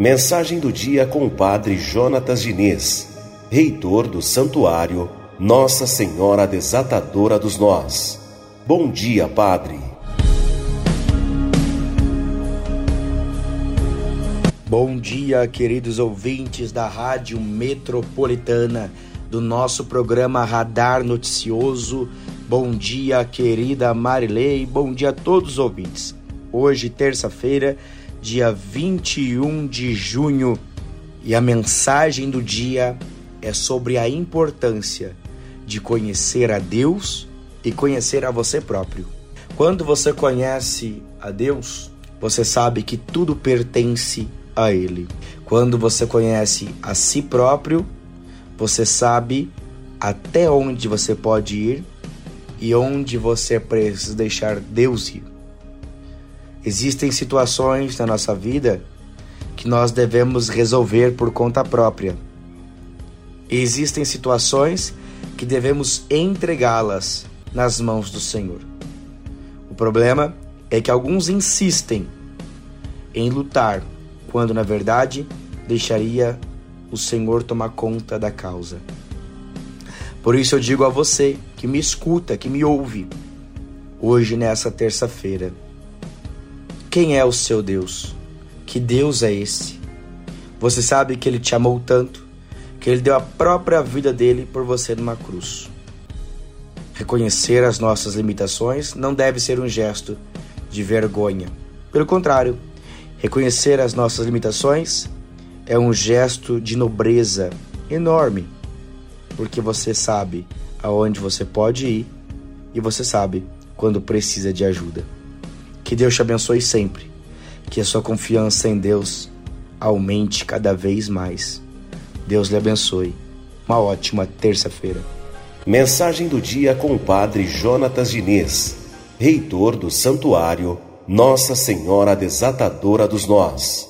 Mensagem do dia com o Padre Jonatas Diniz, reitor do Santuário Nossa Senhora Desatadora dos Nós. Bom dia, Padre. Bom dia, queridos ouvintes da Rádio Metropolitana, do nosso programa Radar Noticioso. Bom dia, querida Marilei. Bom dia a todos os ouvintes. Hoje, terça-feira, dia 21 de junho, e a mensagem do dia é sobre a importância de conhecer a Deus e conhecer a você próprio. Quando você conhece a Deus, você sabe que tudo pertence a Ele. Quando você conhece a si próprio, você sabe até onde você pode ir e onde você precisa deixar Deus ir. Existem situações na nossa vida que nós devemos resolver por conta própria. Existem situações que devemos entregá-las nas mãos do Senhor. O problema é que alguns insistem em lutar, quando na verdade deixaria o Senhor tomar conta da causa. Por isso eu digo a você que me escuta, que me ouve, hoje nessa terça-feira quem é o seu Deus? Que Deus é esse? Você sabe que ele te amou tanto que ele deu a própria vida dele por você numa cruz. Reconhecer as nossas limitações não deve ser um gesto de vergonha. Pelo contrário, reconhecer as nossas limitações é um gesto de nobreza enorme, porque você sabe aonde você pode ir e você sabe quando precisa de ajuda. Que Deus te abençoe sempre. Que a sua confiança em Deus aumente cada vez mais. Deus lhe abençoe. Uma ótima terça-feira. Mensagem do dia com o Padre Jonatas Diniz, reitor do Santuário Nossa Senhora Desatadora dos Nós.